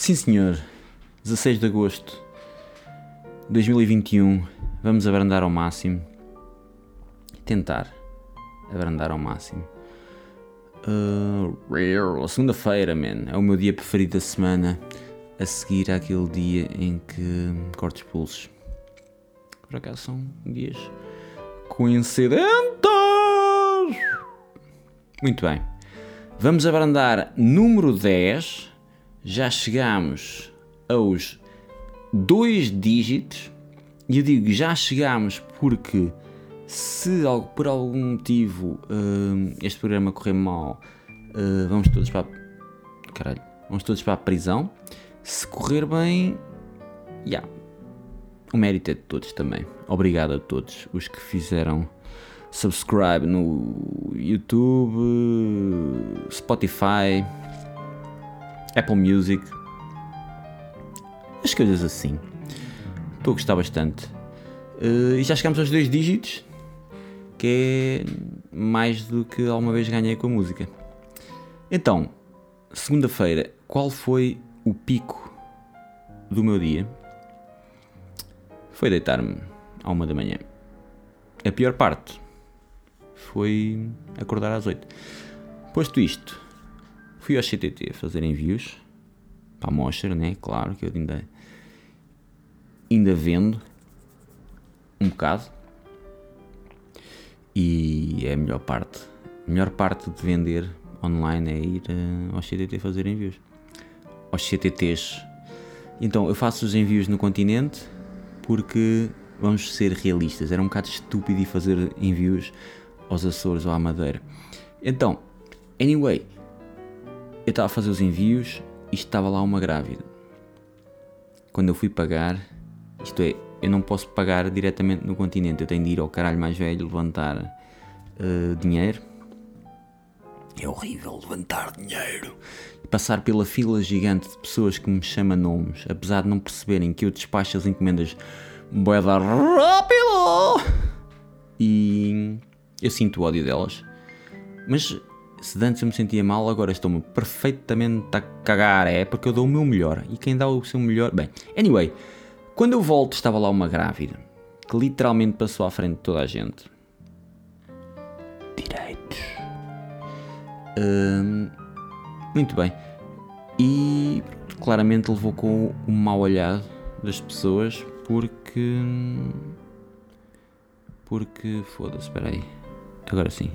Sim, senhor. 16 de agosto de 2021. Vamos abrandar ao máximo. Tentar abrandar ao máximo. Uh, Segunda-feira, man. É o meu dia preferido da semana. A seguir àquele dia em que corto os pulsos. Por acaso são dias coincidentes. Muito bem. Vamos abrandar número 10. Já chegamos aos dois dígitos. E eu digo já chegamos porque se por algum motivo uh, este programa correr mal, uh, vamos todos para a... Caralho, vamos todos para a prisão. Se correr bem, já. Yeah. O mérito é de todos também. Obrigado a todos os que fizeram subscribe no YouTube, Spotify, Apple Music, as coisas assim. Estou a gostar bastante. Uh, e já chegamos aos dois dígitos, que é mais do que alguma vez ganhei com a música. Então, segunda-feira, qual foi o pico do meu dia? Foi deitar-me à uma da manhã. A pior parte foi acordar às 8. Posto isto, fui ao CTT fazer envios para a mostra, né? Claro que eu ainda, ainda vendo um bocado. E é a melhor parte. A melhor parte de vender online é ir uh, ao CTT fazer envios. Aos CTTs. Então eu faço os envios no continente porque vamos ser realistas. Era um bocado estúpido ir fazer envios aos Açores ou à Madeira. Então, anyway, eu estava a fazer os envios e estava lá uma grávida. Quando eu fui pagar, isto é, eu não posso pagar diretamente no continente, eu tenho de ir ao caralho mais velho levantar uh, dinheiro. É horrível levantar dinheiro. E passar pela fila gigante de pessoas que me chamam nomes, apesar de não perceberem que eu despacho as encomendas boeda rápido. E eu sinto o ódio delas. Mas se antes eu me sentia mal, agora estou-me perfeitamente a cagar. É porque eu dou o meu melhor. E quem dá o seu melhor. Bem, anyway, quando eu volto, estava lá uma grávida que literalmente passou à frente de toda a gente. Direitos. Hum, muito bem. E claramente levou com o mau olhado das pessoas porque. Porque. Foda-se, espera aí agora sim.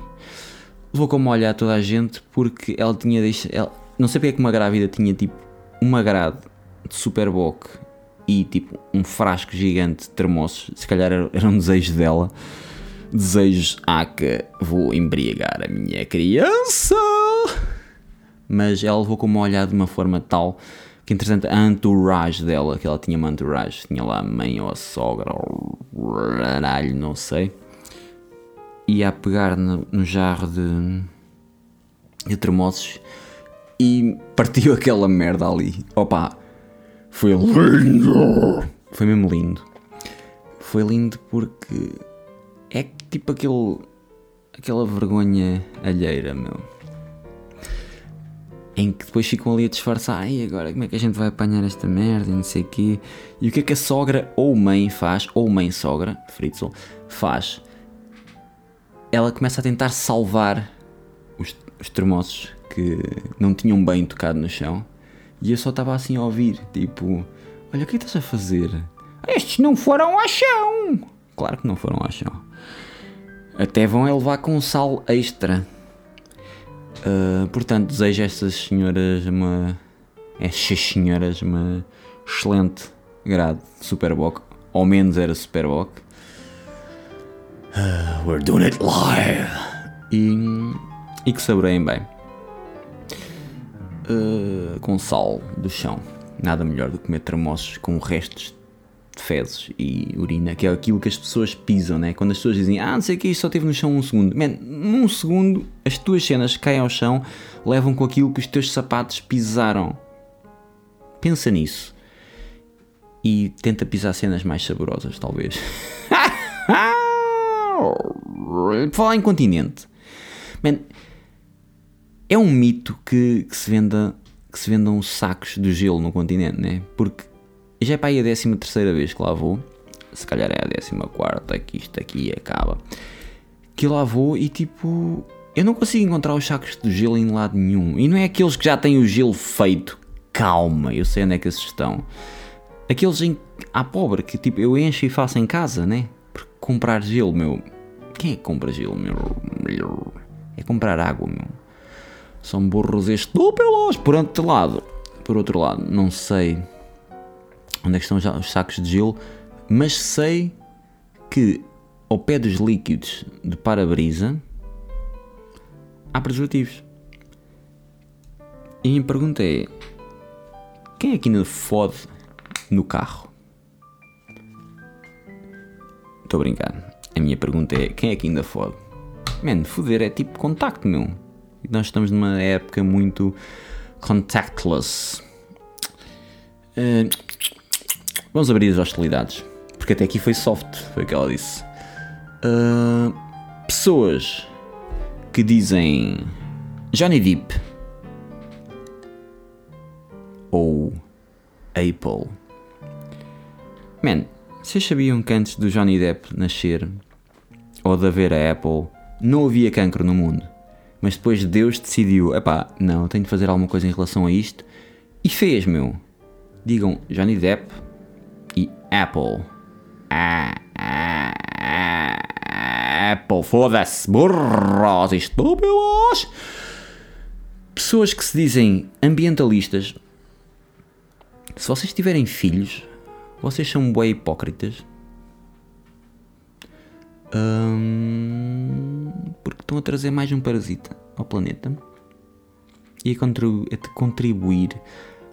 Levou como olhar toda a gente porque ela tinha deixado. Ela, não sei porque é que uma grávida tinha tipo uma grade de Superboc e tipo um frasco gigante de termossos. Se calhar era, era um desejo dela. Desejos, ah, que vou embriagar a minha criança. Mas ela levou como olhar de uma forma tal que interessante a entourage dela, que ela tinha uma entourage, tinha lá a mãe ou a sogra ou caralho, não sei ia a pegar no, no jarro de, de termossos e partiu aquela merda ali. Opa, foi lindo! Foi mesmo lindo. Foi lindo porque é tipo aquele, aquela vergonha alheira, meu. Em que depois ficam ali a disfarçar, ai agora como é que a gente vai apanhar esta merda e não sei o quê. E o que é que a sogra ou mãe faz, ou mãe-sogra, Fritzl, faz? Ela começa a tentar salvar os, os termossos que não tinham bem tocado no chão. E eu só estava assim a ouvir, tipo, olha, o que é estás a fazer? Estes não foram ao chão! Claro que não foram ao chão. Até vão é levar com sal extra. Uh, portanto, desejo a estas senhoras uma. Estas senhoras uma excelente grade de Superboc. Ao menos era Superboc. Uh, we're doing it live! E, e que saboreiem bem. Uh, com sal do chão. Nada melhor do que comer termossos com restos de fezes e urina, que é aquilo que as pessoas pisam, né? Quando as pessoas dizem, ah, não sei o que, isto só teve no chão um segundo. Man, num segundo, as tuas cenas caem ao chão, levam com aquilo que os teus sapatos pisaram. Pensa nisso. E tenta pisar cenas mais saborosas, talvez. Falar em continente. Man, é um mito que, que, se venda, que se vendam sacos de gelo no continente, né? Porque já é para aí a 13 terceira vez que lá vou. Se calhar é a 14 quarta que isto aqui acaba. Que lá vou e tipo. Eu não consigo encontrar os sacos de gelo em lado nenhum. E não é aqueles que já têm o gelo feito. Calma, eu sei onde é que esses estão. Aqueles em, à pobre que tipo eu encho e faço em casa, né? Comprar gelo, meu. Quem é que compra gelo, meu? É comprar água, meu. São burros estúpidos. Por outro lado, por outro lado, não sei onde é estão os sacos de gelo, mas sei que ao pé dos líquidos de para-brisa há preservativos. E a minha pergunta é: quem é que ainda fode no carro? Estou a brincar. A minha pergunta é: quem é que ainda fode? Mano, foder é tipo contacto, meu. E nós estamos numa época muito contactless. Uh, vamos abrir as hostilidades. Porque até aqui foi soft, foi o que ela disse. Uh, pessoas que dizem Johnny Depp ou Apple. Man, vocês sabiam que antes do Johnny Depp nascer ou de haver a Apple não havia cancro no mundo? Mas depois Deus decidiu, epá, não, tenho de fazer alguma coisa em relação a isto e fez, meu. Digam Johnny Depp e Apple. Ah, ah, Apple, foda-se, burros estúpidos. Pessoas que se dizem ambientalistas se vocês tiverem filhos, vocês são bem hipócritas. Porque estão a trazer mais um parasita ao planeta e a contribuir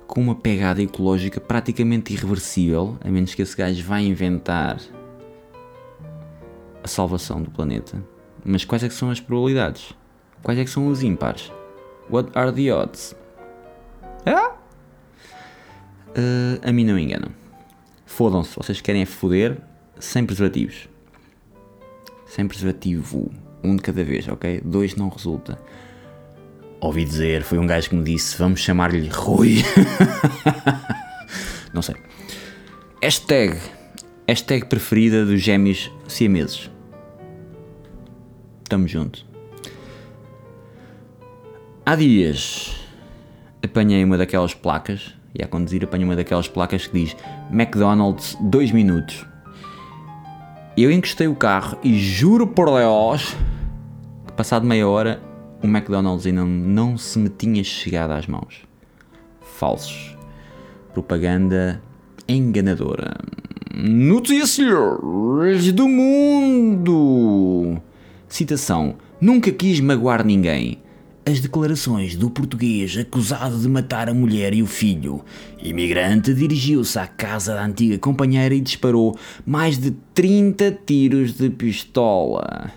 com uma pegada ecológica praticamente irreversível, a menos que esse gajo vá inventar a salvação do planeta. Mas quais é que são as probabilidades? Quais é que são os ímpares? What are the odds? Ah? Uh, a mim não me enganam. Fodam-se, vocês querem é foder sem preservativos. Sem preservativo. Um de cada vez, ok? Dois não resulta. Ouvi dizer, foi um gajo que me disse, vamos chamar-lhe Rui. não sei. Hashtag. Hashtag preferida dos gêmeos siameses. Tamo junto. Há dias apanhei uma daquelas placas e a conduzir apanho uma daquelas placas que diz McDonald's 2 minutos. Eu encostei o carro e juro por Deus que passado meia hora o McDonald's ainda não se me tinha chegado às mãos. Falsos. Propaganda enganadora. Notícias do mundo. Citação: Nunca quis magoar ninguém as declarações do português acusado de matar a mulher e o filho. Imigrante dirigiu-se à casa da antiga companheira e disparou mais de 30 tiros de pistola.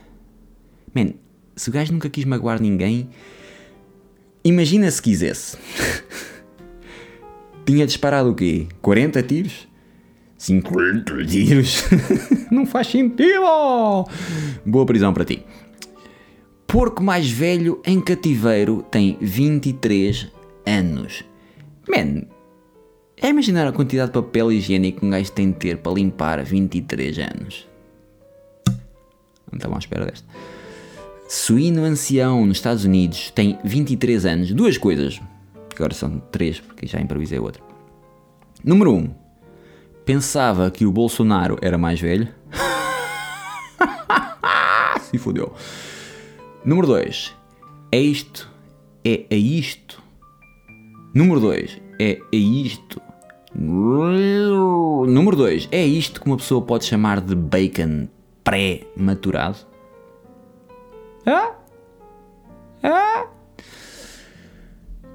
Man, se o gajo nunca quis magoar ninguém, imagina se quisesse. Tinha disparado o quê? 40 tiros? 50 tiros? Não faz sentido! Boa prisão para ti porco mais velho em cativeiro tem 23 anos. Man, é imaginar a quantidade de papel higiênico que um gajo tem de ter para limpar 23 anos. Não estava à espera desta. Suíno ancião nos Estados Unidos tem 23 anos. Duas coisas. Agora são três, porque já improvisei outra. Número 1. Um, pensava que o Bolsonaro era mais velho. Se fodeu. Número 2. É isto. É a isto. Número 2. É a isto. Número 2. É isto que uma pessoa pode chamar de bacon pré-maturado? Ah? Ah?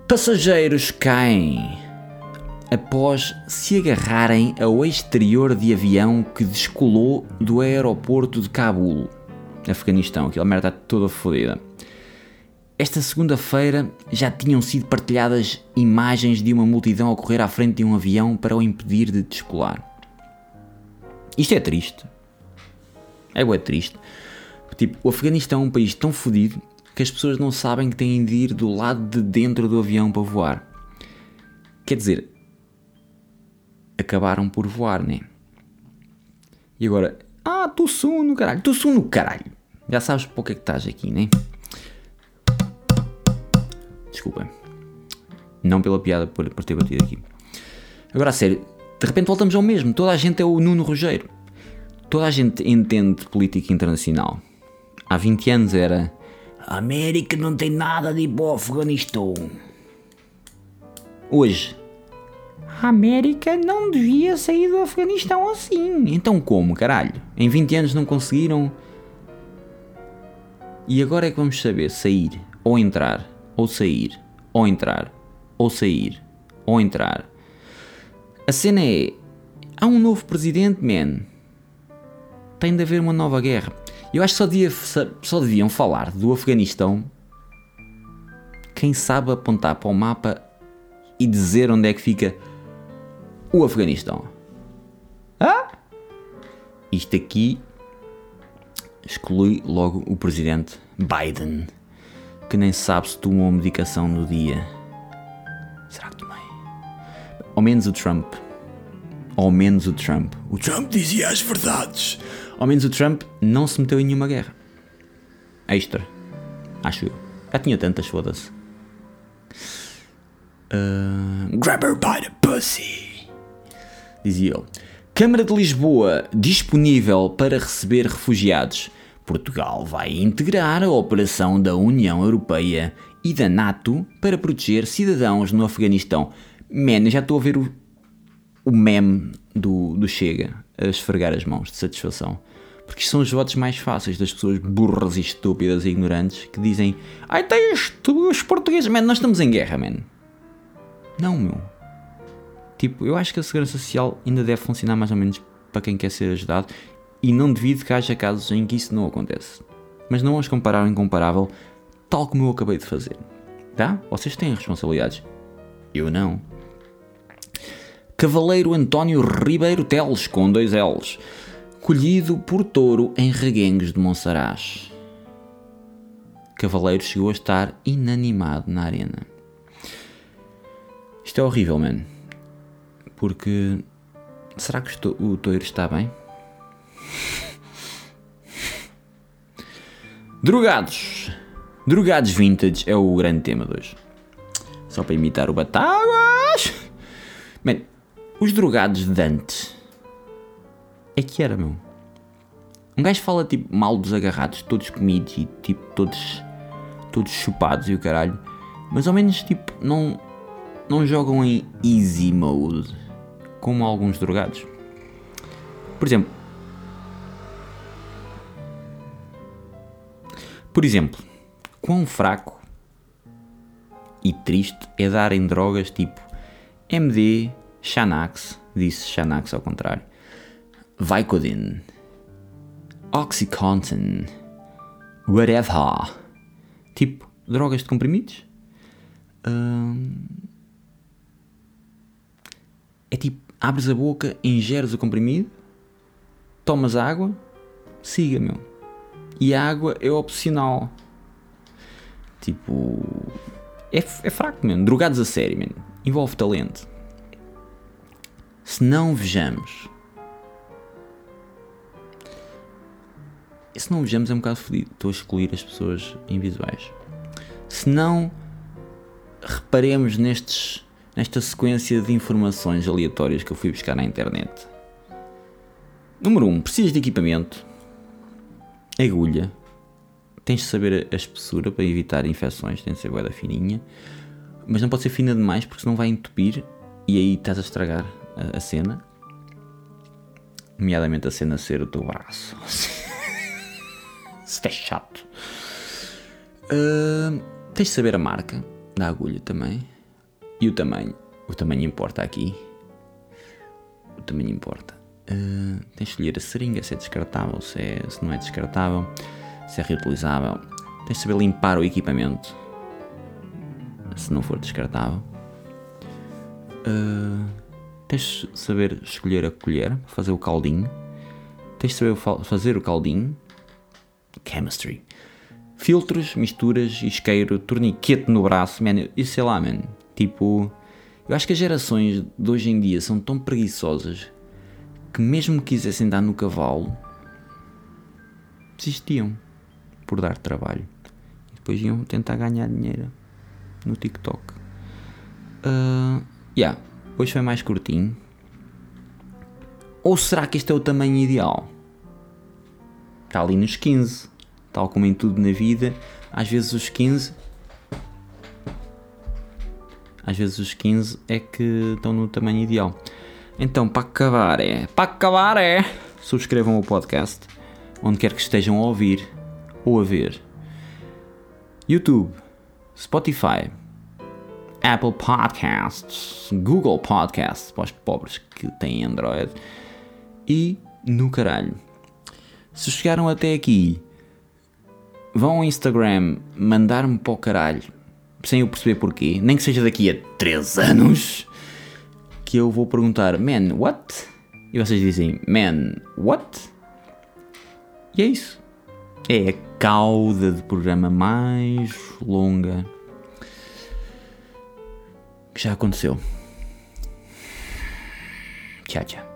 Passageiros caem após se agarrarem ao exterior de avião que descolou do aeroporto de Cabul. Afeganistão, aquela merda está toda fodida. Esta segunda-feira já tinham sido partilhadas imagens de uma multidão a correr à frente de um avião para o impedir de descolar. Isto é triste. É bué triste. Tipo, o Afeganistão é um país tão fodido que as pessoas não sabem que têm de ir do lado de dentro do avião para voar. Quer dizer, acabaram por voar, né? E agora, ah, tu no caralho, tu no caralho. Já sabes para o que é que estás aqui, né? Desculpa. Não pela piada por, por ter batido aqui. Agora, a sério, de repente voltamos ao mesmo. Toda a gente é o Nuno Rogério. Toda a gente entende política internacional. Há 20 anos era a América não tem nada de bom Afeganistão. Hoje, a América não devia sair do Afeganistão assim. Então como, caralho? Em 20 anos não conseguiram. E agora é que vamos saber sair, ou entrar, ou sair, ou entrar, ou sair, ou entrar. A cena é. Há um novo presidente, man. Tem de haver uma nova guerra. Eu acho que só, devia, só deviam falar do Afeganistão quem sabe apontar para o mapa e dizer onde é que fica o Afeganistão. Ah? Isto aqui exclui logo o presidente Biden, que nem sabe se tomou medicação no dia. Será que tomei? Ao menos o Trump. Ao menos o Trump. O Trump dizia as verdades. Ao menos o Trump não se meteu em nenhuma guerra. Extra. Acho eu. Já tinha tantas, foda-se. Uh, grab her by the pussy. Dizia ele. Câmara de Lisboa disponível para receber refugiados. Portugal vai integrar a operação da União Europeia e da NATO para proteger cidadãos no Afeganistão. Man, já estou a ver o, o meme do, do Chega a esfregar as mãos de satisfação. Porque são os votos mais fáceis das pessoas burras e estúpidas e ignorantes que dizem Ai, tens os portugueses, man, nós estamos em guerra, man. Não, meu. Tipo, eu acho que a segurança social ainda deve funcionar mais ou menos para quem quer ser ajudado e não devido que haja casos em que isso não acontece. Mas não vamos comparar o incomparável, tal como eu acabei de fazer. Tá? Vocês têm responsabilidades. Eu não. Cavaleiro António Ribeiro Teles, com dois L's colhido por touro em reguengos de Monsaraz. Cavaleiro chegou a estar inanimado na arena. Isto é horrível, man. Porque. Será que o touro está bem? Drogados. Drogados vintage é o grande tema de hoje. Só para imitar o Batáguas. Man, os drogados de antes é que era, meu. Um gajo fala tipo mal dos agarrados, todos comidos e tipo todos, todos chupados e o caralho. Mas ao menos tipo não, não jogam em easy mode como alguns drogados. Por exemplo, por exemplo, quão fraco e triste é dar em drogas tipo MD, Xanax, disse Xanax ao contrário, Vicodin, Oxycontin, whatever. Tipo, drogas de comprimidos. Hum, é tipo, abres a boca, ingeres o comprimido, tomas água, siga, meu. E a água é opcional. Tipo, é, é fraco, mesmo. Drogados a sério, mesmo. Envolve talento. Se não vejamos se não vejamos é um bocado fodido. Estou a excluir as pessoas invisuais. Se não reparemos nestes, nesta sequência de informações aleatórias que eu fui buscar na internet. Número 1. Um, precisas de equipamento. Agulha. Tens de saber a espessura para evitar infecções. Tem de ser boeda fininha. Mas não pode ser fina demais porque senão vai entupir e aí estás a estragar a, a cena. Nomeadamente a cena ser o teu braço. Isto é chato. Uh, tens de saber a marca da agulha também. E o tamanho. O tamanho importa aqui. O tamanho importa. Uh, tens de escolher a seringa, se é descartável, se, é, se não é descartável, se é reutilizável. Tens de saber limpar o equipamento. Se não for descartável. Uh, tens de saber escolher a colher, fazer o caldinho. Tens de saber fazer o caldinho chemistry. Filtros, misturas, isqueiro, torniquete no braço, man, sei lá, man. Tipo, Eu acho que as gerações de hoje em dia são tão preguiçosas que, mesmo que quisessem dar no cavalo, desistiam por dar trabalho. E depois iam tentar ganhar dinheiro no TikTok. Uh, yeah, hoje foi mais curtinho. Ou será que este é o tamanho ideal? Está ali nos 15. Tal como em tudo na vida, às vezes os 15 às vezes os 15 é que estão no tamanho ideal. Então, para acabar é. Para acabar é. Subscrevam o podcast, onde quer que estejam a ouvir ou a ver. YouTube, Spotify, Apple Podcasts, Google Podcasts, para os pobres que têm Android, e no caralho. Se chegaram até aqui, vão ao Instagram mandar-me para o caralho sem eu perceber porquê, nem que seja daqui a 3 anos, que eu vou perguntar, man, what? E vocês dizem, man, what? E é isso. É a cauda de programa mais longa que já aconteceu. Tchau, tchau.